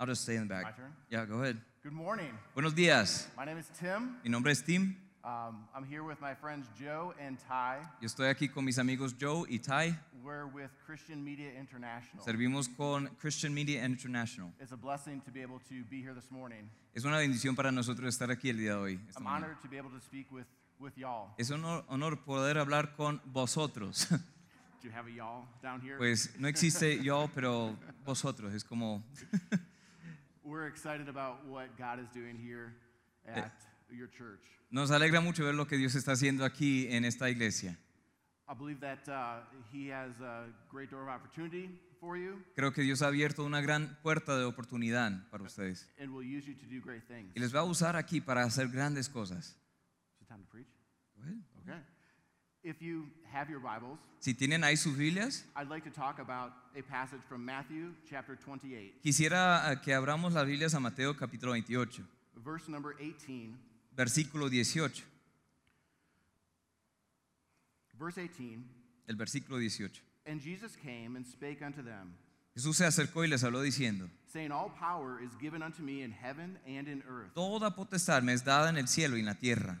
I'll just stay in the My back. turn? Yeah, go ahead. Good morning. Buenos días. My name is Tim. Mi nombre es Tim. Um, I'm here with my friends Joe and Ty. Yo estoy aquí con mis amigos Joe y Ty. We're with Christian Media International. Servimos con Christian Media International. It's a blessing to be able to be here this morning. Es una bendición para nosotros estar aquí el día de hoy. esta I'm honored to be able to speak with, with y'all. Es un honor, honor poder hablar con vosotros. Do you have a y'all down here? Pues no existe pero vosotros. Es como, We're excited about what God is doing here at your church. nos alegra mucho ver lo que Dios está haciendo aquí en esta iglesia. I believe that uh, He has a great door of opportunity for you Creo que Dios ha abierto una gran puerta de oportunidad para ustedes. and will use you to do great things. Y les va a usar aquí para hacer grandes cosas. Is it time to preach? Go ahead. Okay. If you have your Bibles, Si tienen ahí sus Biblias, I'd like to talk about a passage from Matthew chapter 28, quisiera eh, que abramos las Biblias a Mateo capítulo 28, verse number 18. versículo 18. Verse 18 El versículo 18. And Jesus came and spake unto them, Jesús se acercó y les habló diciendo, saying, All power is given unto me in heaven and in earth. Toda potestad me es dada en el cielo y en la tierra.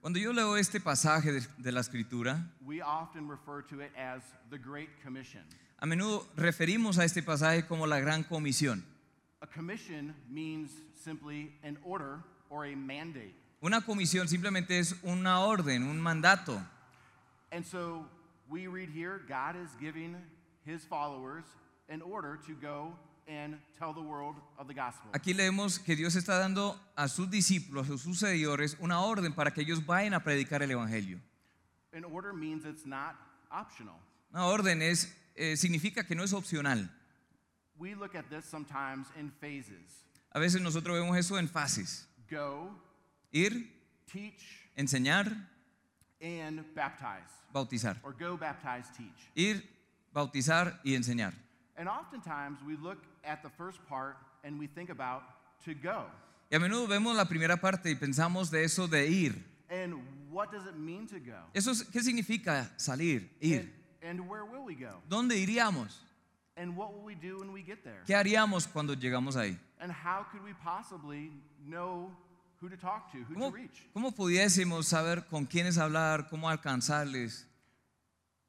Cuando yo leo este pasaje de, de la Escritura, we often refer to it as the Great Commission. a menudo referimos a este pasaje como la gran comisión. A commission means simply an order or a mandate. Una comisión simplemente es una orden, un mandato. And so we read here God is giving his followers an order to go and tell the world of the gospel. Aquí leemos que Dios está dando a sus discípulos, a sus seguidores, una orden para que ellos vayan a predicar el Evangelio. An order means it's not optional. Una orden es, eh, significa que no es opcional. We look at this sometimes in phases A veces nosotros vemos eso en fases. go, Ir, teach, enseñar, and baptize. bautizar. Or go, baptize, teach. Ir, bautizar y enseñar. And oftentimes we look at the first part and we think about to go. Y a menudo vemos la primera parte y pensamos de eso de ir. And what does it mean to go? ¿Eso es- qué significa salir, ir? And, and where will we go? ¿Dónde iríamos? And what will we do when we get there? ¿Qué haríamos cuando llegamos ahí? And how could we possibly know who to talk to, who ¿Cómo, to reach? cómo pudiésemos saber con quiénes hablar, cómo alcanzarles?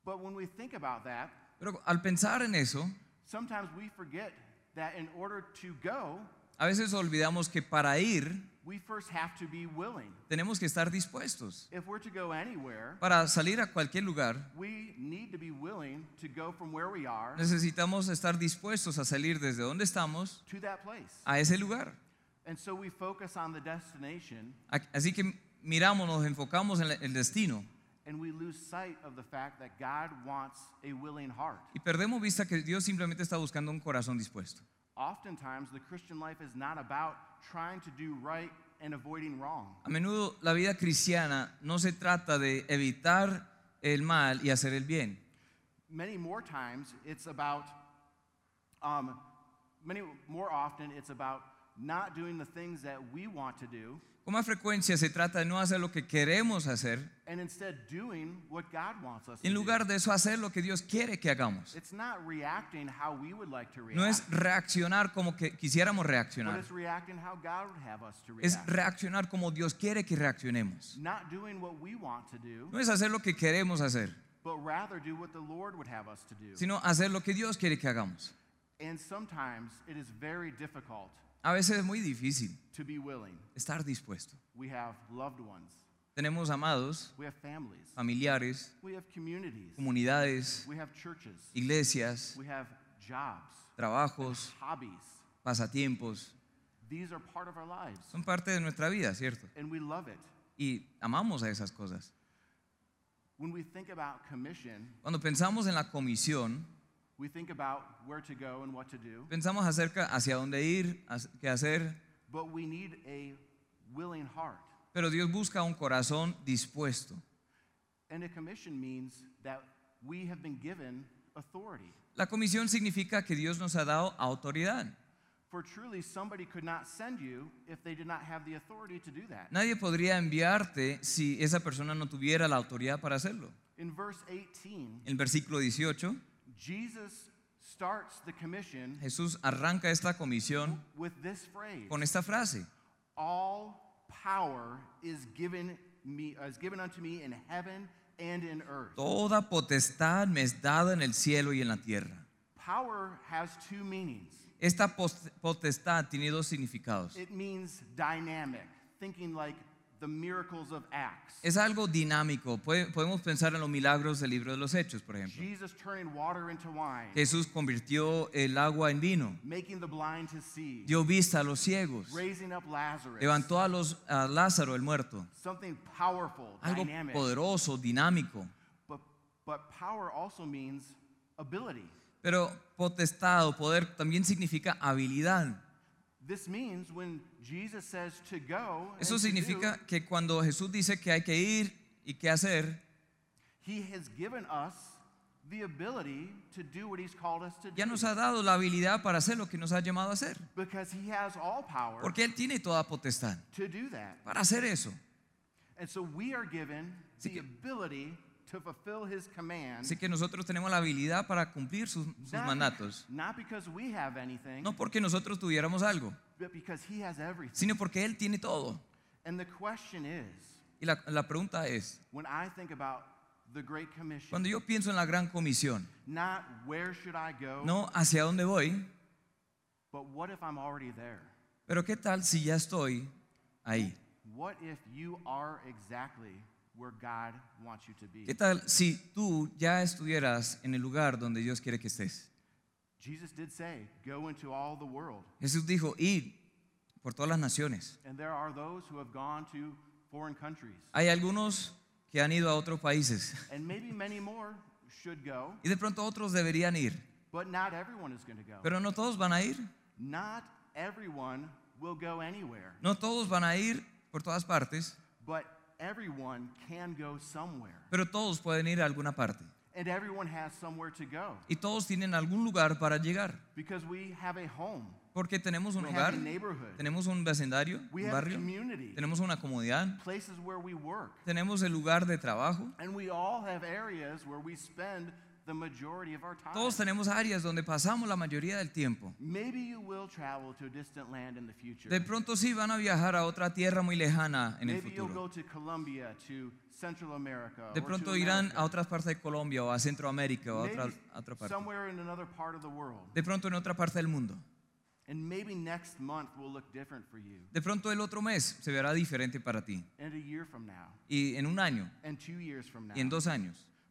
But when we think about that, Pero al pensar en eso, sometimes we forget that in order to go, a veces olvidamos que para ir we first have to be willing. tenemos que estar dispuestos. If we're to go anywhere, Para salir a cualquier lugar, we need to be willing to go from where we are necesitamos estar dispuestos a salir desde donde estamos to that place. a ese lugar. And so we focus on the destination Así que miramos, nos enfocamos en el destino y perdemos vista que Dios simplemente está buscando un corazón dispuesto. A menudo la vida cristiana no se trata de evitar el mal y hacer el bien. Many more times it's about um, many more often it's about not doing the things that we want to do Con más frecuencia se trata de no hacer lo que queremos hacer and instead doing what God wants us y en to lugar do. de eso hacer lo que Dios quiere que hagamos. It's not reacting how we would like to react, No es reaccionar como que quisiéramos but reaccionar. it's reacting how God would have us to Es react. reaccionar como Dios quiere que reaccionemos. not doing what we want to do, No es hacer lo que queremos hacer, but rather do what the Lord would have us to do. sino hacer lo que Dios quiere que hagamos. And sometimes it is very difficult A veces es muy difícil to be willing. estar dispuesto. We have loved ones, Tenemos amados, we have families, familiares, we have communities, comunidades, we have churches, iglesias, we have jobs, trabajos, hobbies. pasatiempos. These are part of our lives, Son parte de nuestra vida, ¿cierto? and we love it. Y amamos a esas cosas. When we think about commission, Cuando pensamos en la comisión, We think about where to go and what to do, Pensamos acerca hacia dónde ir, qué hacer, but we need a willing heart. pero Dios busca un corazón dispuesto. And a commission means that we have been given authority. La comisión significa que Dios nos ha dado autoridad. For truly, somebody could not send you if they did not have the authority to do that. Nadie podría enviarte si esa persona no tuviera la autoridad para hacerlo. In verse 18, El versículo 18, Jesus starts the commission Jesús arranca esta comisión with this phrase con esta frase. All power is given, me, is given unto me in heaven and in earth. Toda potestad me es dada en el cielo y en la tierra. Power has two meanings. Esta potestad tiene dos significados. It means dynamic, thinking like the miracles of Acts. Es algo dinámico. Podemos pensar en los milagros del libro de los Hechos, por ejemplo. Jesus turning water into wine, Jesús convirtió el agua en vino, making the blind to see, dio vista a los ciegos, raising up Lazarus. levantó a, los, a Lázaro el muerto. Something powerful, Algo dynamic. poderoso, dinámico. But, but power also means ability. Pero potestad o poder también significa habilidad. Eso significa que cuando Jesús dice que hay que ir y que hacer, ya nos ha dado la habilidad para hacer lo que nos ha llamado a hacer. Porque Él tiene toda potestad para hacer eso. Así que to fulfill His command. Así que nosotros tenemos la habilidad para cumplir sus, sus not, mandatos. not because we have anything, No porque nosotros tuviéramos algo, but because He has everything. sino porque Él tiene todo. And the question is Y la, la pregunta es, when I think about the Great Commission, cuando yo pienso en la gran comisión, not where should I go, no hacia dónde voy, but what if I'm already there? pero qué tal si ya estoy ahí. What if you are exactly ¿Qué tal si tú ya estuvieras en el lugar donde Dios quiere que estés? Jesús dijo, id por todas las naciones. Hay algunos que han ido a otros países. Y de pronto otros deberían ir. Pero no todos van a ir. No todos van a ir por todas partes everyone can go somewhere. pero todos pueden ir a alguna parte. And everyone has somewhere to go Y todos tienen algún lugar para llegar, because we have a home, porque tenemos un we have hogar, tenemos un vecindario, we un have barrio, community, tenemos una work. tenemos el lugar de trabajo. And we all have areas where we spend the majority of our time. Todos tenemos áreas donde pasamos la mayoría del tiempo. Maybe you will travel to a distant land in the future. De pronto sí van a viajar a otra tierra muy lejana en el Maybe you'll futuro. go to Colombia, to Central America, De or pronto to irán America. a otras partes de Colombia o a Centroamérica o a otra, a otra parte. somewhere in another part of the world. De pronto en otra parte del mundo. And maybe next month will look different for you, De pronto el otro mes se verá diferente para ti. and a year from now, Y en un año and two years from now. y en dos años.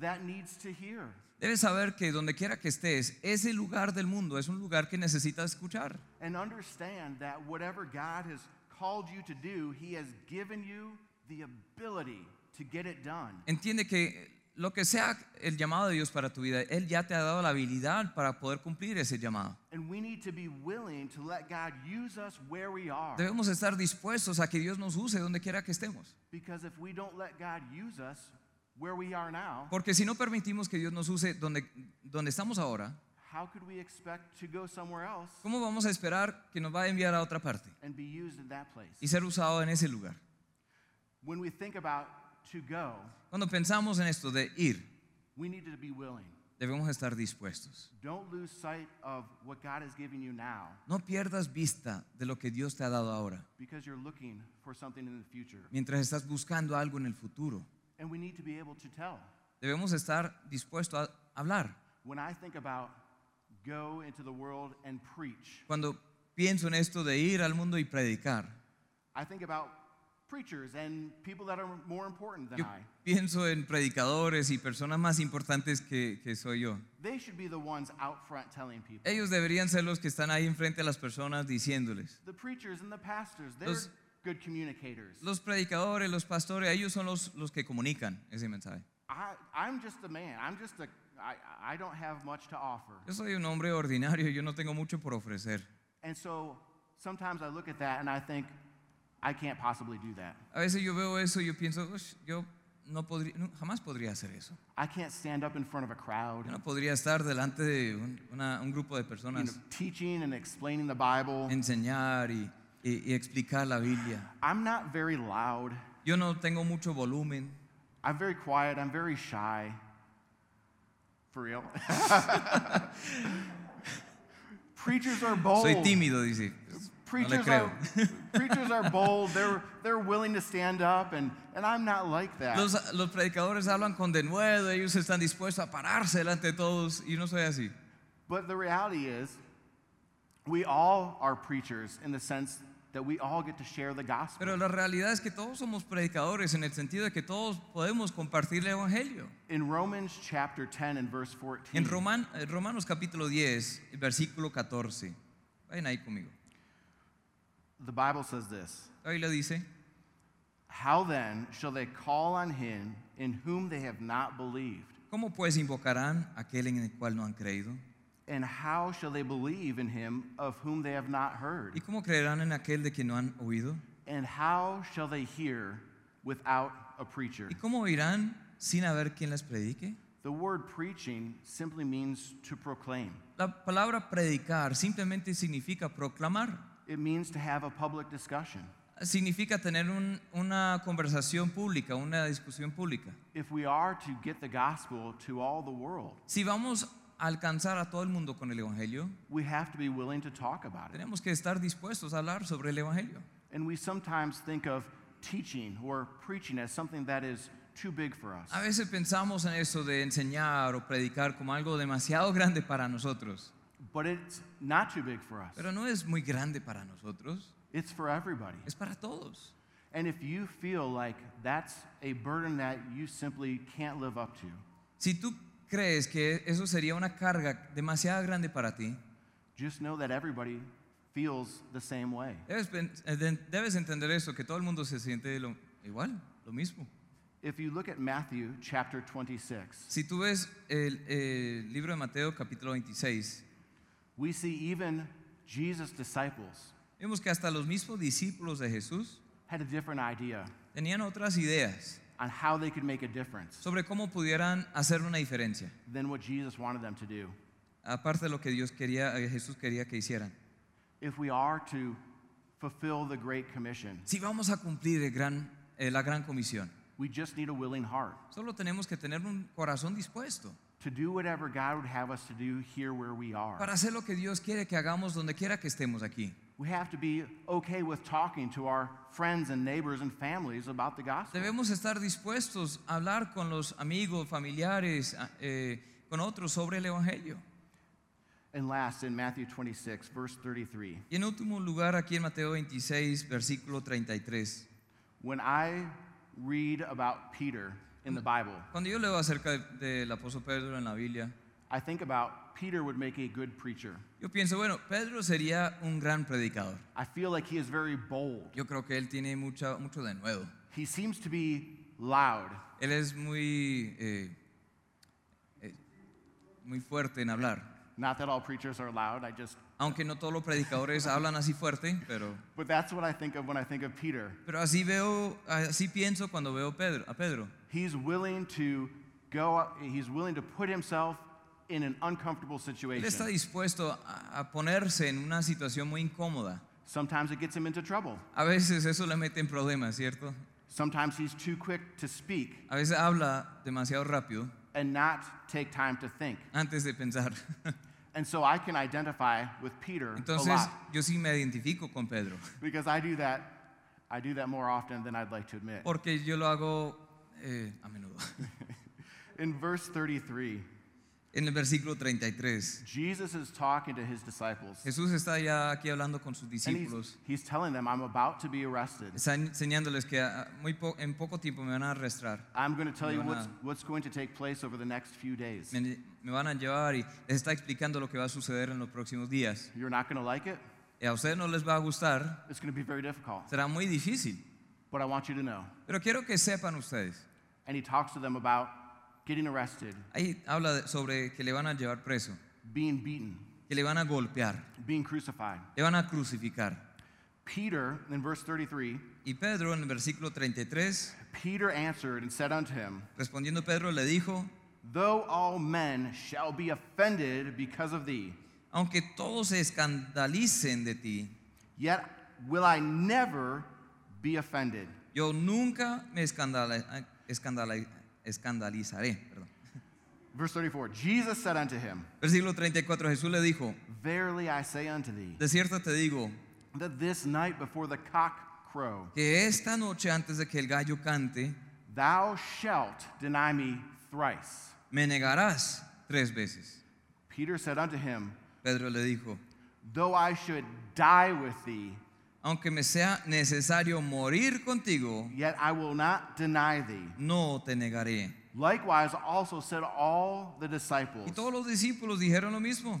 That needs to hear. Debes saber que donde quiera que estés, ese lugar del mundo es un lugar que necesitas escuchar. And understand that whatever God has called you to do, He has given you the ability to get it done. Entiende que lo que sea el llamado de Dios para tu vida, Él ya te ha dado la habilidad para poder cumplir ese llamado. And we need to be willing to let God use us where we are. Debemos estar dispuestos a que Dios nos use donde quiera que estemos. Porque si no permitimos que Dios nos use donde, donde estamos ahora, ¿cómo vamos a esperar que nos va a enviar a otra parte y ser usado en ese lugar? Cuando pensamos en esto de ir, debemos estar dispuestos. No pierdas vista de lo que Dios te ha dado ahora mientras estás buscando algo en el futuro. And we need to be able to tell. Debemos estar dispuestos a hablar. When I think about go into the world and preach, Cuando pienso en esto de ir al mundo y predicar. I think about preachers and people that are more important than Yo I. pienso en predicadores y personas más importantes que, que soy yo. They should be the ones out front telling people. Ellos deberían ser los que están ahí enfrente a las personas diciéndoles. The preachers and the pastors, they're Los- good communicators. Los predicadores, los pastores, ellos son los, los que comunican ese mensaje. I, I'm just a man. I'm just a, I, I don't have much to offer. Yo soy un hombre ordinario yo no tengo mucho por ofrecer. And so sometimes I look at that and I think, I can't possibly do that. A veces yo veo eso y yo pienso, "Ush, yo no podría, no, jamás podría hacer eso. I can't stand up in front of a crowd, Yo no podría estar delante de un, una- un grupo de you personas, know, teaching and explaining the Bible. enseñar y, y- y explicar la Biblia. I'm not very loud. Yo no tengo mucho volumen. I'm very quiet. I'm very shy. For real. Preachers are bold. Soy tímido, dice. No Preachers creo. are, preachers are bold. They're, they're willing to stand up, and, and I'm not like that. Los, los predicadores hablan con denuedo, ellos están dispuestos a pararse delante de todos y no soy así. But the reality is, we all are preachers in the sense that we all get to share the gospel. Pero la realidad es que todos somos predicadores en el sentido de que todos podemos compartir el Evangelio. In Romans chapter 10 and verse 14, En Roman- eh, Romanos capítulo 10, el versículo 14. Vayan ahí conmigo. the Bible says this La Biblia dice, How then shall they call on him in whom they have not believed? ¿cómo pues invocarán a aquel en el cual no han creído? And how shall they believe in him of whom they have not heard? ¿Y cómo creerán en aquel de quien no han oído? And how shall they hear without a preacher? ¿Y cómo oirán sin haber quien les predique? The word preaching simply means to proclaim. La palabra predicar simplemente significa proclamar. It means to have a public discussion. Significa tener un- una conversación pública, una discusión pública. If we are to get the gospel to all the world, Si vamos alcanzar a todo el mundo con el Evangelio, we have to be willing to talk about it. tenemos que estar dispuestos a hablar sobre el Evangelio. And we sometimes think of teaching or preaching as something that is too big for us. A veces pensamos en eso de enseñar o predicar como algo demasiado grande para nosotros, But it's not too big for us. pero no es muy grande para nosotros, It's for everybody. es para todos. And if you feel like that's a burden that you simply can't live up to, Si tú crees que eso sería una carga demasiado grande para ti, just know that everybody feels the same way. debes, pen- eh, de- debes entender eso, que todo el mundo se siente lo- igual, lo mismo. If you look at Matthew chapter 26, Si tú ves el, el libro de Mateo capítulo 26, we see even Jesus' disciples vemos que hasta los mismos discípulos de Jesús had a different idea tenían otras ideas on how they could make a difference sobre cómo pudieran hacer una diferencia, than what Jesus wanted them to do. aparte de lo que Dios quería, eh, Jesús quería que hicieran. If we are to fulfill the Great Commission, Si vamos a cumplir el gran, eh, la gran comisión, we just need a willing heart solo tenemos que tener un corazón dispuesto to do whatever God would have us to do here where we are. para hacer lo que Dios quiere que hagamos donde quiera que estemos aquí. We have to be okay with talking to our friends and neighbors and families about the gospel. Debemos estar dispuestos a hablar con los amigos, familiares, eh, con otros sobre el Evangelio. And last, in Matthew 26, verse 33, Y en último lugar, aquí en Mateo 26, versículo 33. when I read about Peter in the Bible, Cuando yo leo acerca del apóstol Pedro en la Biblia, I think about Peter would make a good preacher. yo pienso, bueno, Pedro sería un gran predicador. I feel like he is very bold. Yo creo que él tiene mucha, mucho de nuevo. He seems to be loud. Él es muy, eh, eh, muy fuerte en hablar. Not that all preachers are loud, I just, Aunque no todos los predicadores hablan así fuerte, pero, but that's what I think of when I think of Peter. pero así veo, así pienso cuando veo Pedro, a Pedro. He's willing to go, he's willing to put himself in an uncomfortable Él está situation. dispuesto a, a ponerse en una situación muy incómoda. Sometimes it gets him into trouble. A veces eso le mete en problemas, ¿cierto? Sometimes he's too quick to speak A veces habla demasiado rápido and not take time to think. antes de pensar. And so I can identify with Peter a Entonces lot yo sí me identifico con Pedro, because I do that. I do that more often than I'd like to admit. porque yo lo hago eh, a menudo. In verse 33, En el versículo 33, Jesus is talking to his disciples. Jesús está ya aquí hablando con sus And he's, discípulos. he's telling them, I'm about to be arrested. Está enseñándoles que ah, muy po- en poco tiempo me van a arrestar. I'm going to tell Me you what's, a- what's going to take place over the next few days. Me, me van a llevar y les está explicando lo que va a suceder en los próximos días. You're not going to like it. Y a ustedes no les va a gustar, It's going to be very difficult. será muy difícil. But I want you to know. Pero quiero que sepan ustedes. And he talks to them about getting arrested, Ahí habla de- sobre que le van a llevar preso, being beaten, que le van a golpear, being crucified. le van a crucificar. Peter, in verse 33, Y Pedro en el versículo 33, Peter answered and said unto him, respondiendo Pedro le dijo, Though all men shall be offended because of thee, aunque todos se escandalicen de ti, yet will I never be offended. yo nunca me escandala- escandala- escandalizaré. perdón. Verse 34 Jesus said unto him, Versículo 34, Jesús le dijo, Verily I say unto thee, de cierto te digo, that this night before the cock crow, que esta noche antes de que el gallo cante, thou shalt deny me thrice. me negarás tres veces. Peter said unto him, Pedro le dijo, Though I should die with thee, aunque me sea necesario morir contigo, yet I will not deny thee. no te negaré. Likewise, also said all the disciples. Y todos los discípulos dijeron lo mismo.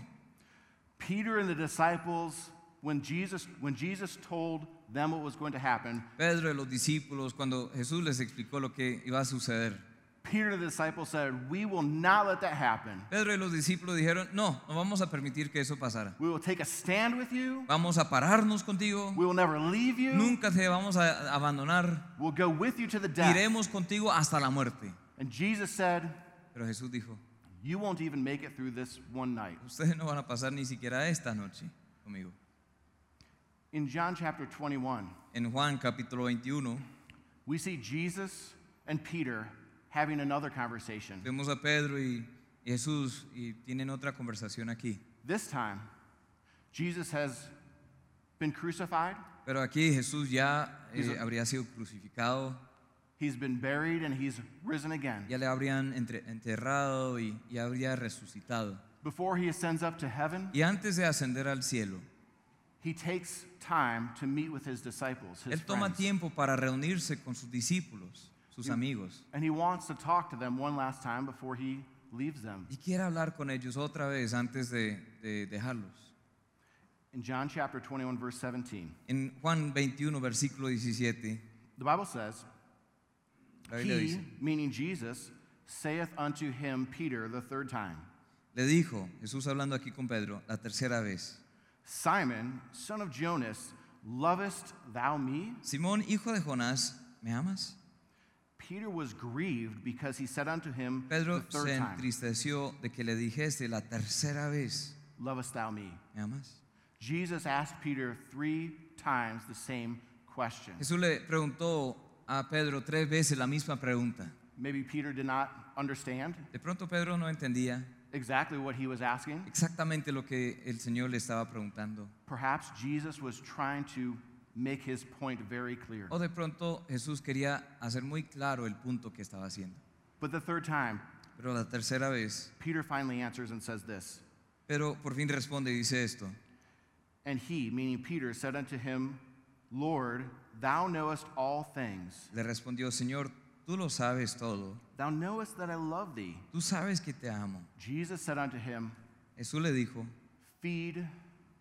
Peter and the disciples, when Jesus, when Jesus told them what was going to happen, Pedro y los discípulos, cuando Jesús les explicó lo que iba a suceder, Peter the disciples said, We will not let that happen. Pedro y los discípulos dijeron, no, no vamos a permitir que eso pasara. We will take a stand with you. Vamos a pararnos contigo, We will never leave you. nunca te vamos a abandonar, We'll go with you to the death. iremos contigo hasta la muerte. And Jesus said, Pero Jesús dijo, You won't even make it through this one night. ustedes no van a pasar ni siquiera esta noche conmigo. In John chapter 21, En Juan capítulo 21 we see Jesus and Peter having another conversation. vemos a Pedro y Jesús y tienen otra conversación aquí. This time, Jesus has been crucified, Pero aquí Jesús ya eh, habría sido crucificado, he's been buried, and he's risen again. ya le habrían entre- enterrado y, y habría resucitado. Before he ascends up to heaven, Y antes de ascender al cielo, he takes time to meet with his disciples, his Él toma friends. tiempo para reunirse con sus discípulos, sus amigos, And he wants to talk to them one last time before he leaves them. y quiere hablar con ellos otra vez antes de, de dejarlos. In John chapter 21, verse 17, En Juan 21, versículo 17, the Bible says, la Biblia He, dice, meaning Jesus, saith unto him, Peter, the third time, le dijo, Jesús hablando aquí con Pedro, la tercera vez, Simon, son of Jonas, lovest thou me? Simón, hijo de Jonás, ¿me amas? Pedro the third se entristeció de que le dijese la tercera vez, Lovest thou me? ¿me amas? Jesus asked Peter three times the same question. Jesús le preguntó a Pedro tres veces la misma pregunta. Maybe Peter did not understand De pronto Pedro no entendía exactly what he was asking. exactamente lo que el Señor le estaba preguntando. Perhaps Jesus was trying to make his point very clear. O de pronto Jesús quería hacer muy claro el punto que estaba haciendo. But the third time, Pero la tercera vez, Peter finally answers and says this pero por fin responde y dice esto. And he, meaning Peter, said unto him, Lord, thou knowest all things. Le respondió, Señor, tú lo sabes todo. Thou knowest that I love thee. Tú sabes que te amo. Jesus said unto him, Jesús le dijo, Feed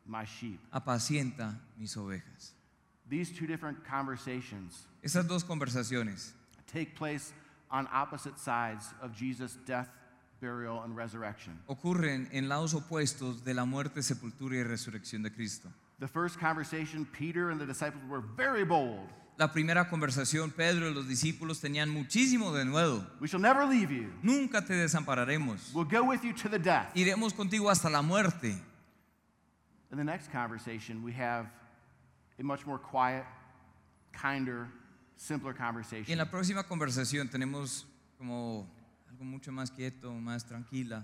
my sheep. apacienta mis ovejas. These two different conversations Esas dos conversaciones take place on opposite sides of Jesus' death, burial, and resurrection. ocurren en lados opuestos de la muerte, sepultura y resurrección de Cristo. The first conversation, Peter and the disciples were very bold. La primera conversación, Pedro y los discípulos tenían muchísimo de nuevo. We shall never leave you. Nunca te desampararemos. We'll go with you to the death. Iremos contigo hasta la muerte. In the next conversation, we have a much more quiet, kinder, simpler Y en conversation. la próxima conversación tenemos como algo mucho más quieto, más tranquila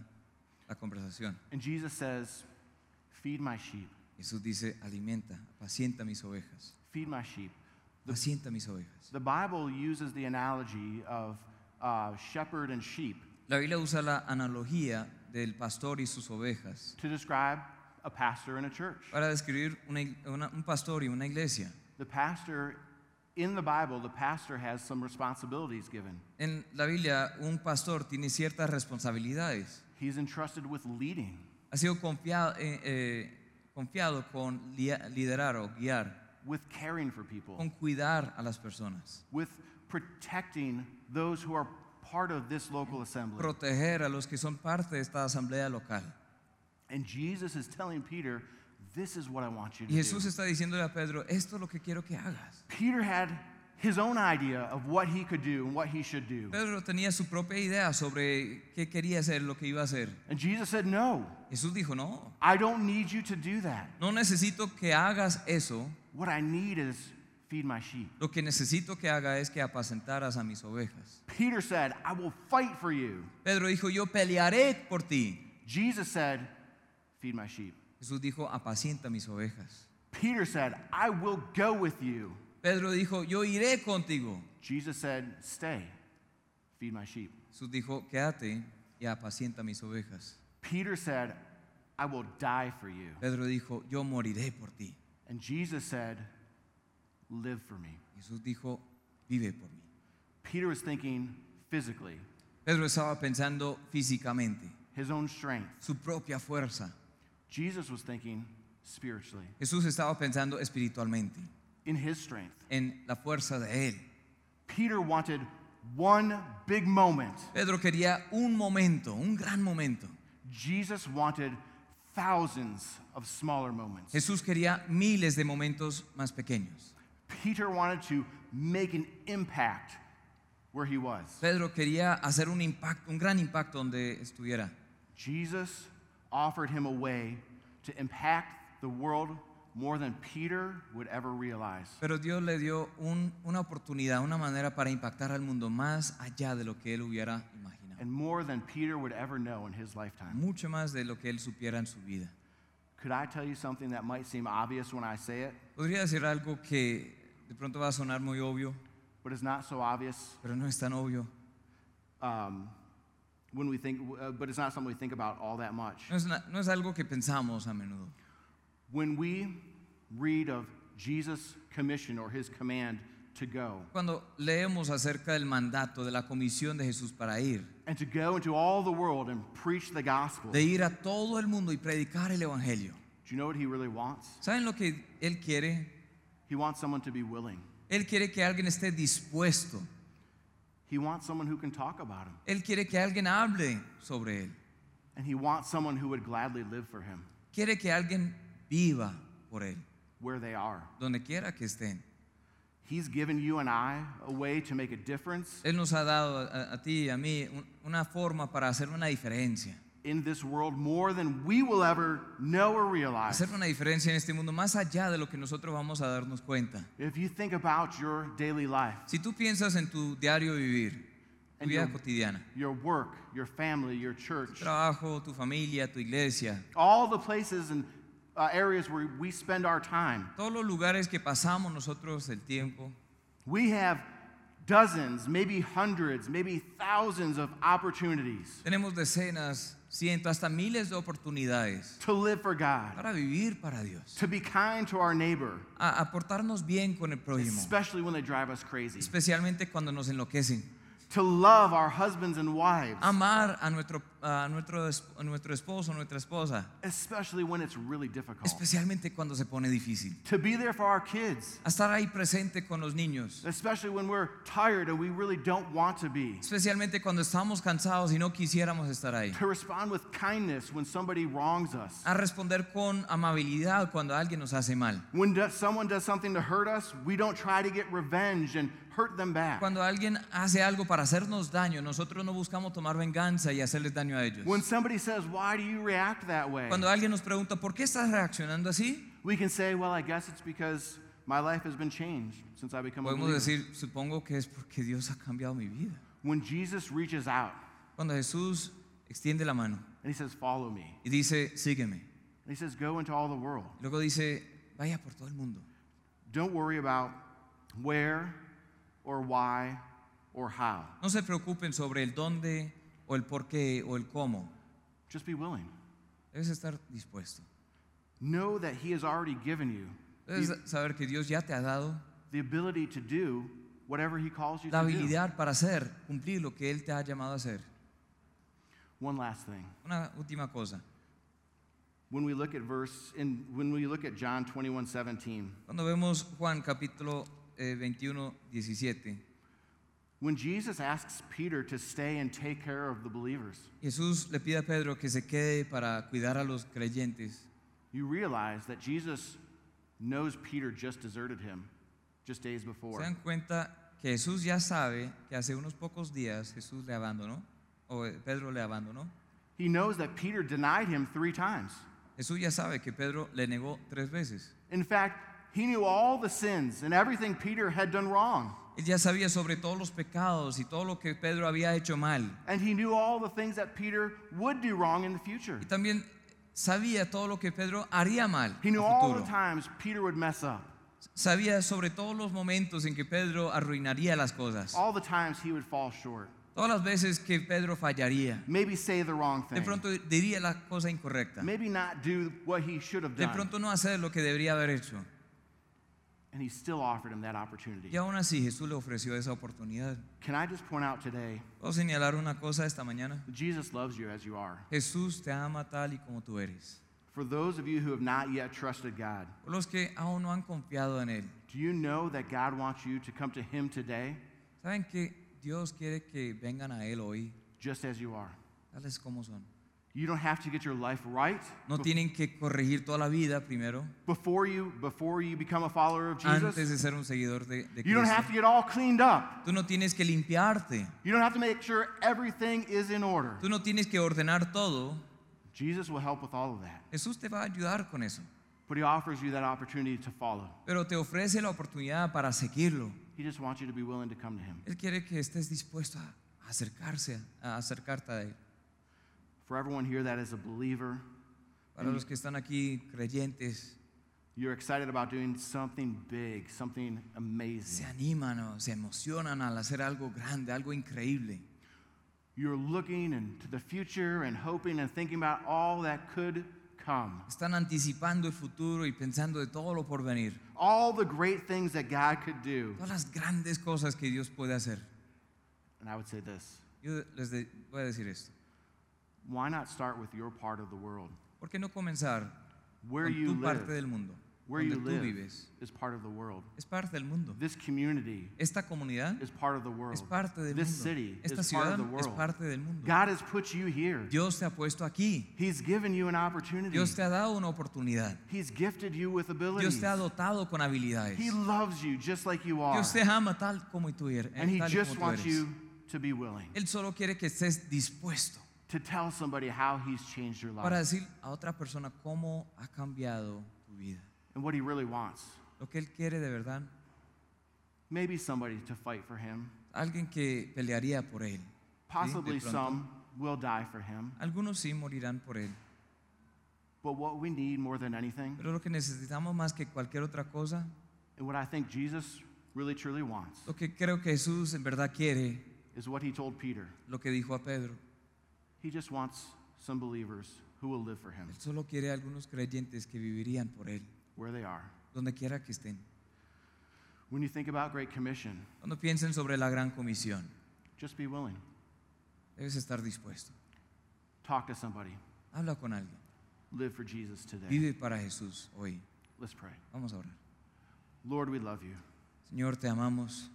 la conversación. And Jesus says, Feed my sheep. Jesús dice, alimenta, apacienta mis ovejas. Feed my sheep. Apacienta mis ovejas. The Bible uses the analogy of uh, shepherd and sheep. La Biblia usa la analogía del pastor y sus ovejas to describe a pastor in a church. para describir una una- un pastor y una iglesia. The pastor, in the Bible, the pastor has some responsibilities given. En la Biblia, un pastor tiene ciertas responsabilidades. He's entrusted with leading, Ha sido confiado, eh, eh, confiado con liderar o guiar, with caring for people, con cuidar a las personas, with protecting those who are part of this local assembly. proteger a los que son parte de esta asamblea local. And Jesus is telling Peter, This is what I want you to Jesús do. está diciéndole a Pedro, esto es lo que quiero que hagas. Peter had his own idea of what he could do and what he should do. Pedro tenía su propia idea sobre qué quería hacer, lo que iba a hacer. And Jesus said, No, Jesús dijo, no, I don't need you to do that. no necesito que hagas eso. What I need is feed my sheep. Lo que necesito que haga es que apacentaras a mis ovejas. Peter said, I will fight for you. Pedro dijo, yo pelearé por ti. Jesus said, Feed my sheep. Jesús dijo, apacienta mis ovejas. Peter said, I will go with you. Pedro dijo, yo iré contigo. Jesus said, Stay, feed my sheep. Jesús dijo, quédate y apacienta mis ovejas. Peter said, I will die for you. Pedro dijo, yo moriré por ti. And Jesus said, Live for me. Jesús dijo, vive por mí. Peter was thinking physically, Pedro estaba pensando físicamente, his own strength. su propia fuerza. Jesus was thinking spiritually, Jesús estaba pensando espiritualmente, in his strength. en la fuerza de Él. Peter wanted one big moment. Pedro quería un momento, un gran momento. Jesus wanted thousands of smaller moments. Jesús quería miles de momentos más pequeños. Peter wanted to make an impact where he was. Pedro quería hacer un impacto, un gran impacto donde estuviera. Jesus offered him a way to impact the world more than Peter would ever realize. Pero Dios le dio un- una oportunidad, una manera para impactar al mundo más allá de lo que él hubiera imaginado. And more than Peter would ever know in his lifetime. Mucho más de lo que él supiera en su vida. Could I tell you something that might seem obvious when I say it, Podría decir algo que de pronto va a sonar muy obvio, but is not so obvious pero no es tan obvio. um, when we think, uh, but it's not something we think about all that much. No es, na- no es algo que pensamos a menudo. When we read of Jesus' commission or his command to go, Cuando leemos acerca del mandato, de la comisión de Jesús para ir, and to go into all the world and preach the gospel, de ir a todo el mundo y predicar el Evangelio, do you know what he really wants? ¿saben lo que Él quiere? He wants someone to be willing. Él quiere que alguien esté dispuesto. He wants someone who can talk about him. Él quiere que alguien hable sobre Él. And he wants someone who would gladly live for him Quiere que alguien viva por Él, where they are. donde quiera que estén. He's given you and I a way to make a difference Él nos ha dado a, a ti y a mí una forma para hacer una diferencia. In this world more than we will ever know or realize. Hacer una diferencia en este mundo más allá de lo que nosotros vamos a darnos cuenta. If you think about your daily life, Si tú piensas en tu diario vivir, tu And vida your- cotidiana, your work, your family, your tu church, trabajo, tu familia, tu iglesia, all the places and uh, areas where we spend our time, todos los lugares que pasamos nosotros el tiempo, we have dozens, maybe hundreds, maybe thousands of opportunities tenemos decenas, cientos, hasta miles de oportunidades to live for God, para vivir para Dios, to be kind to our neighbor, a aportarnos bien con el prójimo, especially when they drive us crazy, especialmente cuando nos enloquecen, to love our husbands and wives, amar a nuestro, a nuestro, a nuestro esposo, nuestra esposa, especially when it's really difficult, especialmente cuando se pone difícil, to be there for our kids, a estar ahí presente con los niños, especially when we're tired and we really don't want to be. especialmente cuando estamos cansados y no quisiéramos estar ahí. to respond with kindness when somebody wrongs us. a responder con amabilidad cuando alguien nos hace mal. When do- someone does something to hurt us, we don't try to get revenge and hurt them back. Cuando alguien hace algo para hacernos daño, nosotros no buscamos tomar venganza y hacerles daño a ellos. When somebody says, Why do you react that way? Cuando alguien nos pregunta, ¿por qué estás reaccionando así? We can say, Well, I guess it's because my life has been changed since I become a Podemos decir, supongo que es porque Dios ha cambiado mi vida. When Jesus reaches out Cuando Jesús extiende la mano and he says, Follow me, y dice, sígueme. and he says, Go into all the world. Luego dice, vaya por todo el mundo. Don't worry about where or why or how. No se preocupen sobre el dónde o el por qué o el cómo. Just be willing. Debes estar dispuesto. Know that He has already given you Debes the, saber que Dios ya te ha dado the ability to do whatever He calls you la to do. habilidad para hacer, cumplir lo que Él te ha llamado a hacer. One last thing. Una última cosa. When we look at verse, in, when we look at John 21 17, Cuando vemos Juan capítulo 21, 17, when Jesus asks Peter to stay and take care of the believers, Jesús le pide a Pedro que se quede para cuidar a los creyentes. you realize that Jesus knows Peter just deserted him just days Se before. dan cuenta que Jesús ya sabe que hace unos pocos días Jesús le abandonó, o eh, Pedro le abandonó. He knows that Peter denied him three times. Jesús ya sabe que Pedro le negó tres veces. In fact, he knew all the sins and everything Peter had done wrong. Él ya sabía sobre todos los pecados y todo lo que Pedro había hecho mal. And he knew all the things that Peter would do wrong in the future. Y también sabía todo lo que Pedro haría mal He knew all the futuro. times Peter would mess up, Sabía sobre todos los momentos en que Pedro arruinaría las cosas. all the times he would fall short, Todas las veces que Pedro fallaría. maybe say the wrong De thing, pronto diría la cosa incorrecta. maybe not do what he should have De done. pronto no hacer lo que debería haber hecho. And he still offered him that opportunity. Y aún así Jesús le ofreció esa oportunidad. Can I just point out today, ¿Puedo señalar una cosa esta mañana? Jesus loves you as you are. Jesús te ama tal y como tú eres. For those of you who have not yet trusted God, Por los que aún no han confiado en Él. do you know that God wants you to come to him today ¿Saben que Dios quiere que vengan a Él hoy, just as you are? tales como son? You don't have to get your life right No tienen que corregir toda la vida primero, before you before you become a follower of Jesus. antes de ser un seguidor de, de You don't have Cristo. to get all cleaned up. Tú no tienes que limpiarte. You don't have to make sure everything is in order. Tú no tienes que ordenar todo. Jesus will help with all of that. Jesús te va a ayudar con eso. But he offers you that opportunity to follow. Pero te ofrece la oportunidad para seguirlo. He just wants you to be willing to come to him. Él quiere que estés dispuesto a acercarse, a acercarte a Él. For everyone here that is a believer, Para los que están aquí creyentes, you're excited about doing something big, something se amazing. animan o se emocionan al hacer algo grande, algo increíble. You're looking into the future and hoping and thinking about all that could come. Están anticipando el futuro y pensando de todo lo por venir. All the great things that God could do. Todas las grandes cosas que Dios puede hacer. And I would say this Yo les de- voy a decir esto. Why not start with your part of the world? ¿Por qué no comenzar Where con you tu parte live, del mundo? where donde you tú live vives. is part of the world. Es parte del mundo. This community Esta comunidad is part of the world. es parte del This mundo. city Esta is part ciudad of the es world. parte del mundo. God has put you here. Dios te ha puesto aquí. He's given you an opportunity. Dios te ha dado una oportunidad. He's gifted you with Dios abilities. te ha dotado con habilidades. He loves you just like you are. Dios te ama tal como tú eres. And he tal y just como tú wants eres. you to be willing Él solo quiere que estés dispuesto to tell somebody how he's changed your life para decir a otra persona cómo ha cambiado tu vida. and what he really wants. Lo que Él quiere de verdad. Maybe somebody to fight for him. Alguien que pelearía por Él. Possibly pronto. some will die for him. Algunos sí morirán por Él. But what we need more than anything, Pero lo que necesitamos más que cualquier otra cosa, and what I think Jesus really truly wants, lo que creo que Jesús en verdad quiere, is what he told Peter. lo que dijo a Pedro. He just wants some believers who will live for him Él solo quiere algunos creyentes que vivirían por Él, where they are. donde quiera que estén. When you think about Great Commission, Cuando piensen sobre la gran comisión, just be willing. debes estar dispuesto. Talk to somebody. Habla con alguien. Live for Jesus today. Vive para Jesús hoy. Let's pray. Vamos a orar. Lord, we love you. Señor, te amamos.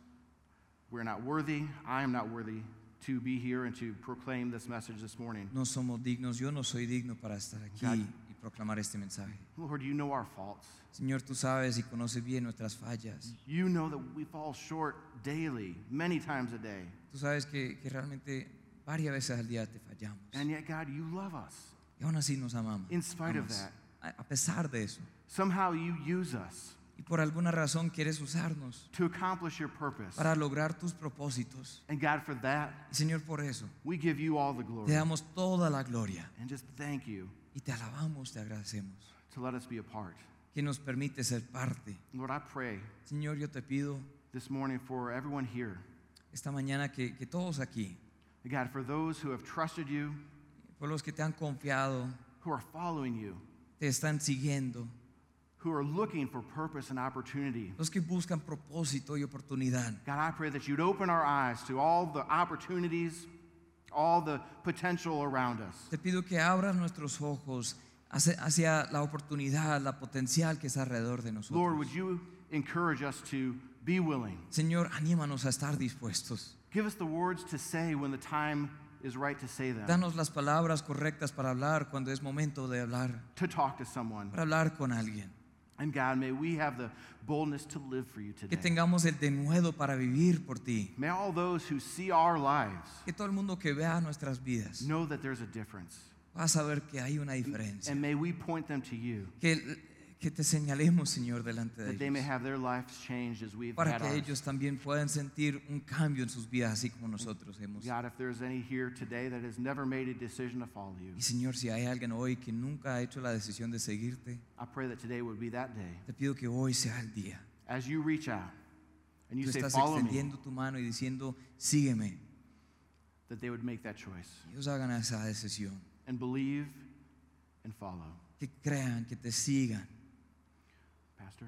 We're not worthy. I am not worthy to be here and to proclaim this message this morning. No somos dignos. Yo no soy digno para estar aquí God. y proclamar este mensaje. Lord, you know our faults. Señor, tú sabes y conoces bien nuestras fallas. You know that we fall short daily, many times a day. Tú sabes que, que realmente varias veces al día te fallamos. And yet, God, you love us. Y aún así nos amamos. In spite of that. A a pesar de eso. Somehow you use us Y por alguna razón quieres usarnos to accomplish your purpose. para lograr tus propósitos. And God, for that, Y Señor, por eso we give you all the te glory. damos toda la gloria. And just thank you Y te alabamos, te agradecemos. to let us be a part. Que nos permite ser parte. Lord, I pray Señor, yo te pido this morning for everyone here. esta mañana que, que todos aquí, God, for those who have trusted you, por los que te han confiado, who are following you, te están siguiendo, who are looking for purpose and opportunity. los que buscan propósito y oportunidad. God, I pray that you'd open our eyes to all the opportunities, all the potential around us. Te pido que abras nuestros ojos hacia, la oportunidad, la potencial que está alrededor de Lord, would you encourage us to be willing? Señor, anímanos a estar dispuestos. Give us the words to say when the time is right to say them, Danos las palabras correctas para hablar cuando es momento de hablar, to talk to someone. para hablar con alguien. And God, may we have the boldness to live for you today. Que tengamos el denuedo para vivir por ti. May all those who see our lives Que todo el mundo que vea nuestras vidas know that there's a difference. va a saber que hay una diferencia. And may we point them to you, Que, que te señalemos, Señor, delante de that they may ellos. have their lives changed as we've Para had que ours. ellos también puedan sentir un cambio en sus vidas, así como nosotros hemos. God, if there's any here today that has never made a decision to follow you, Y Señor, si hay alguien hoy que nunca ha hecho la decisión de seguirte, I pray that today would be that day. te pido que hoy sea el día. As you reach out and you Tú say, estás follow me, extendiendo tu mano y diciendo, sígueme. that they would make that choice Ellos hagan esa decisión. and believe and follow. Que crean, que te sigan. Pastor?